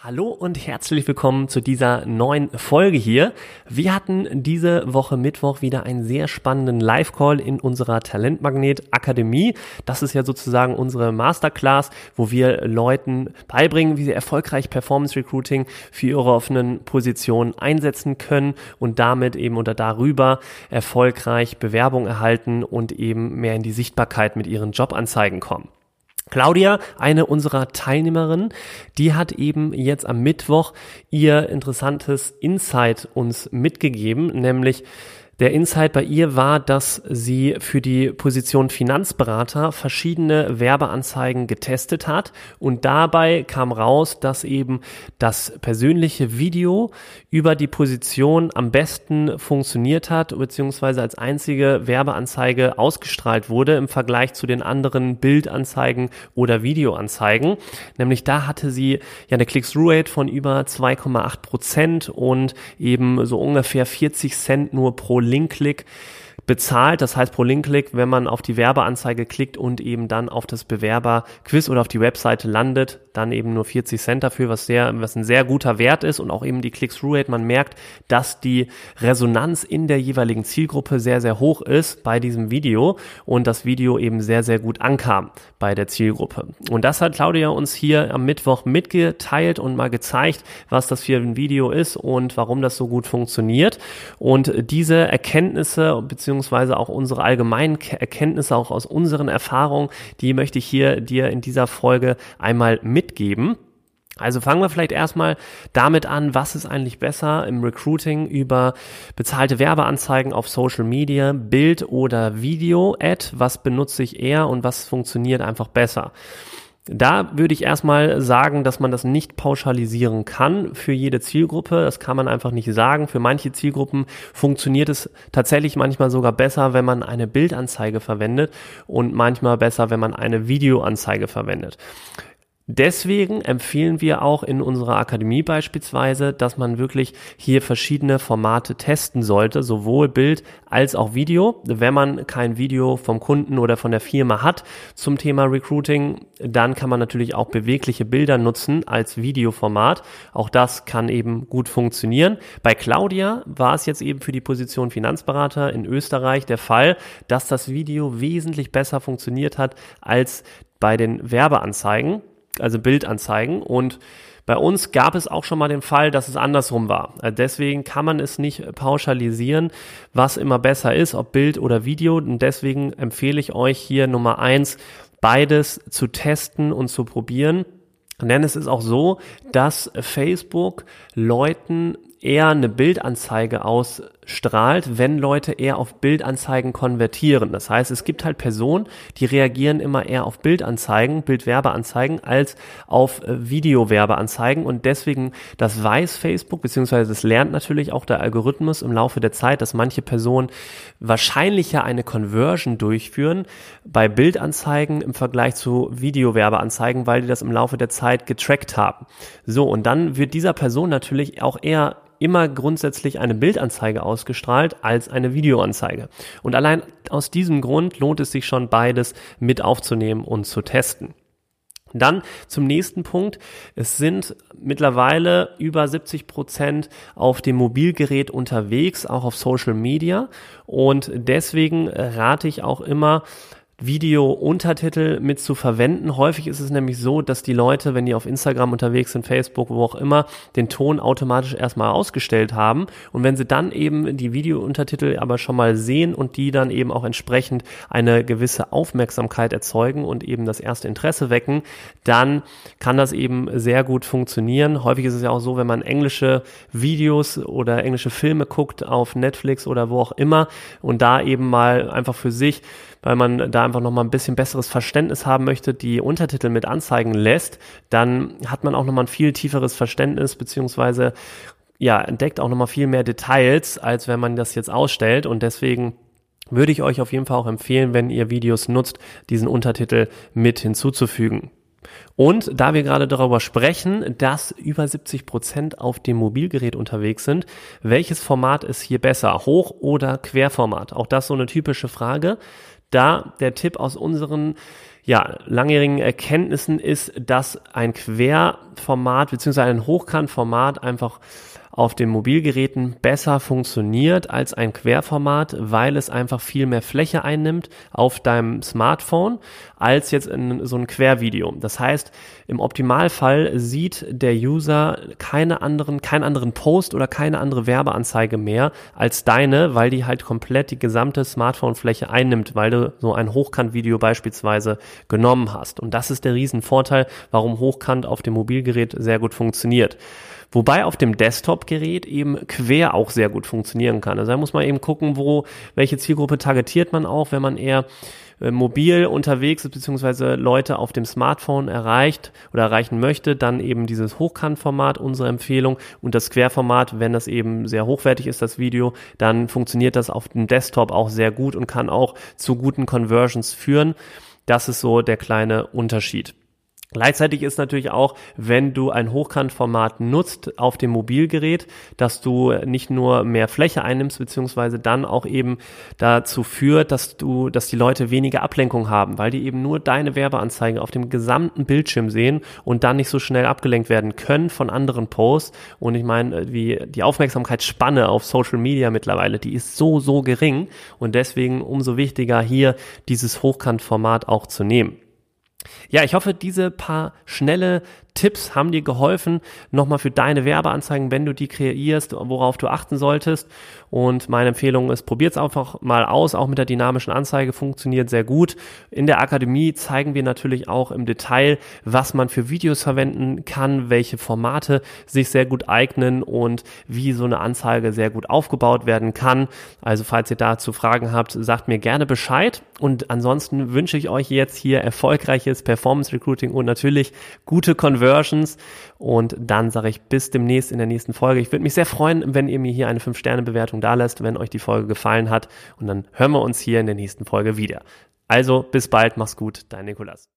Hallo und herzlich willkommen zu dieser neuen Folge hier. Wir hatten diese Woche Mittwoch wieder einen sehr spannenden Live-Call in unserer Talentmagnet Akademie. Das ist ja sozusagen unsere Masterclass, wo wir Leuten beibringen, wie sie erfolgreich Performance Recruiting für ihre offenen Positionen einsetzen können und damit eben oder darüber erfolgreich Bewerbung erhalten und eben mehr in die Sichtbarkeit mit ihren Jobanzeigen kommen. Claudia, eine unserer Teilnehmerinnen, die hat eben jetzt am Mittwoch ihr interessantes Insight uns mitgegeben, nämlich der Insight bei ihr war, dass sie für die Position Finanzberater verschiedene Werbeanzeigen getestet hat und dabei kam raus, dass eben das persönliche Video über die Position am besten funktioniert hat, beziehungsweise als einzige Werbeanzeige ausgestrahlt wurde im Vergleich zu den anderen Bildanzeigen oder Videoanzeigen. Nämlich da hatte sie ja eine Click-Through-Rate von über 2,8 Prozent und eben so ungefähr 40 Cent nur pro Link-Klick bezahlt. Das heißt pro Link-Klick, wenn man auf die Werbeanzeige klickt und eben dann auf das Bewerber-Quiz oder auf die Webseite landet, dann eben nur 40 Cent dafür, was sehr, was ein sehr guter Wert ist und auch eben die Click-Through-Rate. Man merkt, dass die Resonanz in der jeweiligen Zielgruppe sehr, sehr hoch ist bei diesem Video und das Video eben sehr, sehr gut ankam bei der Zielgruppe. Und das hat Claudia uns hier am Mittwoch mitgeteilt und mal gezeigt, was das für ein Video ist und warum das so gut funktioniert. Und diese Erkenntnisse beziehungsweise auch unsere allgemeinen Erkenntnisse auch aus unseren Erfahrungen, die möchte ich hier dir in dieser Folge einmal mit mitgeben. Also fangen wir vielleicht erstmal damit an, was ist eigentlich besser im Recruiting über bezahlte Werbeanzeigen auf Social Media, Bild oder Video-Ad, was benutze ich eher und was funktioniert einfach besser. Da würde ich erstmal sagen, dass man das nicht pauschalisieren kann für jede Zielgruppe. Das kann man einfach nicht sagen. Für manche Zielgruppen funktioniert es tatsächlich manchmal sogar besser, wenn man eine Bildanzeige verwendet und manchmal besser, wenn man eine Videoanzeige verwendet. Deswegen empfehlen wir auch in unserer Akademie beispielsweise, dass man wirklich hier verschiedene Formate testen sollte, sowohl Bild als auch Video. Wenn man kein Video vom Kunden oder von der Firma hat zum Thema Recruiting, dann kann man natürlich auch bewegliche Bilder nutzen als Videoformat. Auch das kann eben gut funktionieren. Bei Claudia war es jetzt eben für die Position Finanzberater in Österreich der Fall, dass das Video wesentlich besser funktioniert hat als bei den Werbeanzeigen also Bildanzeigen. Und bei uns gab es auch schon mal den Fall, dass es andersrum war. Äh, deswegen kann man es nicht pauschalisieren, was immer besser ist, ob Bild oder Video. Und deswegen empfehle ich euch hier Nummer eins, beides zu testen und zu probieren. Denn es ist auch so, dass Facebook Leuten eher eine Bildanzeige ausstrahlt, wenn Leute eher auf Bildanzeigen konvertieren. Das heißt, es gibt halt Personen, die reagieren immer eher auf Bildanzeigen, Bildwerbeanzeigen als auf äh, Videowerbeanzeigen und deswegen, das weiß Facebook, beziehungsweise das lernt natürlich auch der Algorithmus im Laufe der Zeit, dass manche Personen wahrscheinlicher eine Conversion durchführen bei Bildanzeigen im Vergleich zu Videowerbeanzeigen, weil die das im Laufe der Zeit getrackt haben. So, und dann wird dieser Person natürlich auch eher immer grundsätzlich eine Bildanzeige ausgestrahlt als eine Videoanzeige. Und allein aus diesem Grund lohnt es sich schon beides mit aufzunehmen und zu testen. Dann zum nächsten Punkt. Es sind mittlerweile über 70 Prozent auf dem Mobilgerät unterwegs, auch auf Social Media. Und deswegen rate ich auch immer, Video-Untertitel mit zu verwenden. Häufig ist es nämlich so, dass die Leute, wenn die auf Instagram unterwegs sind, Facebook, wo auch immer, den Ton automatisch erstmal ausgestellt haben. Und wenn sie dann eben die Video-Untertitel aber schon mal sehen und die dann eben auch entsprechend eine gewisse Aufmerksamkeit erzeugen und eben das erste Interesse wecken, dann kann das eben sehr gut funktionieren. Häufig ist es ja auch so, wenn man englische Videos oder englische Filme guckt auf Netflix oder wo auch immer und da eben mal einfach für sich weil man da einfach nochmal ein bisschen besseres Verständnis haben möchte, die Untertitel mit anzeigen lässt, dann hat man auch nochmal ein viel tieferes Verständnis, beziehungsweise ja, entdeckt auch nochmal viel mehr Details, als wenn man das jetzt ausstellt und deswegen würde ich euch auf jeden Fall auch empfehlen, wenn ihr Videos nutzt, diesen Untertitel mit hinzuzufügen. Und da wir gerade darüber sprechen, dass über 70 Prozent auf dem Mobilgerät unterwegs sind, welches Format ist hier besser? Hoch- oder Querformat? Auch das so eine typische Frage. Da der Tipp aus unseren ja, langjährigen Erkenntnissen ist, dass ein Querformat bzw. ein Hochkantformat einfach auf den Mobilgeräten besser funktioniert als ein Querformat, weil es einfach viel mehr Fläche einnimmt auf deinem Smartphone als jetzt in so ein Quervideo. Das heißt, im Optimalfall sieht der User keine anderen, keinen anderen Post oder keine andere Werbeanzeige mehr als deine, weil die halt komplett die gesamte Smartphone-Fläche einnimmt, weil du so ein Hochkant-Video beispielsweise genommen hast. Und das ist der Riesenvorteil, warum Hochkant auf dem Mobilgerät sehr gut funktioniert. Wobei auf dem Desktop-Gerät eben quer auch sehr gut funktionieren kann. Also da muss man eben gucken, wo, welche Zielgruppe targetiert man auch, wenn man eher äh, mobil unterwegs ist, beziehungsweise Leute auf dem Smartphone erreicht oder erreichen möchte, dann eben dieses Hochkantformat, unsere Empfehlung und das Querformat, wenn das eben sehr hochwertig ist, das Video, dann funktioniert das auf dem Desktop auch sehr gut und kann auch zu guten Conversions führen. Das ist so der kleine Unterschied. Gleichzeitig ist natürlich auch, wenn du ein Hochkantformat nutzt auf dem Mobilgerät, dass du nicht nur mehr Fläche einnimmst, beziehungsweise dann auch eben dazu führt, dass du, dass die Leute weniger Ablenkung haben, weil die eben nur deine Werbeanzeigen auf dem gesamten Bildschirm sehen und dann nicht so schnell abgelenkt werden können von anderen Posts. Und ich meine, wie die Aufmerksamkeitsspanne auf Social Media mittlerweile, die ist so, so gering und deswegen umso wichtiger hier dieses Hochkantformat auch zu nehmen. Ja, ich hoffe, diese paar schnelle Tipps haben dir geholfen, nochmal für deine Werbeanzeigen, wenn du die kreierst, worauf du achten solltest. Und meine Empfehlung ist, probiert es einfach mal aus, auch mit der dynamischen Anzeige funktioniert sehr gut. In der Akademie zeigen wir natürlich auch im Detail, was man für Videos verwenden kann, welche Formate sich sehr gut eignen und wie so eine Anzeige sehr gut aufgebaut werden kann. Also falls ihr dazu Fragen habt, sagt mir gerne Bescheid. Und ansonsten wünsche ich euch jetzt hier erfolgreiches Performance Recruiting und natürlich gute Conversion Conversions. Und dann sage ich bis demnächst in der nächsten Folge. Ich würde mich sehr freuen, wenn ihr mir hier eine 5-Sterne-Bewertung da lässt, wenn euch die Folge gefallen hat. Und dann hören wir uns hier in der nächsten Folge wieder. Also bis bald, mach's gut, dein Nikolas.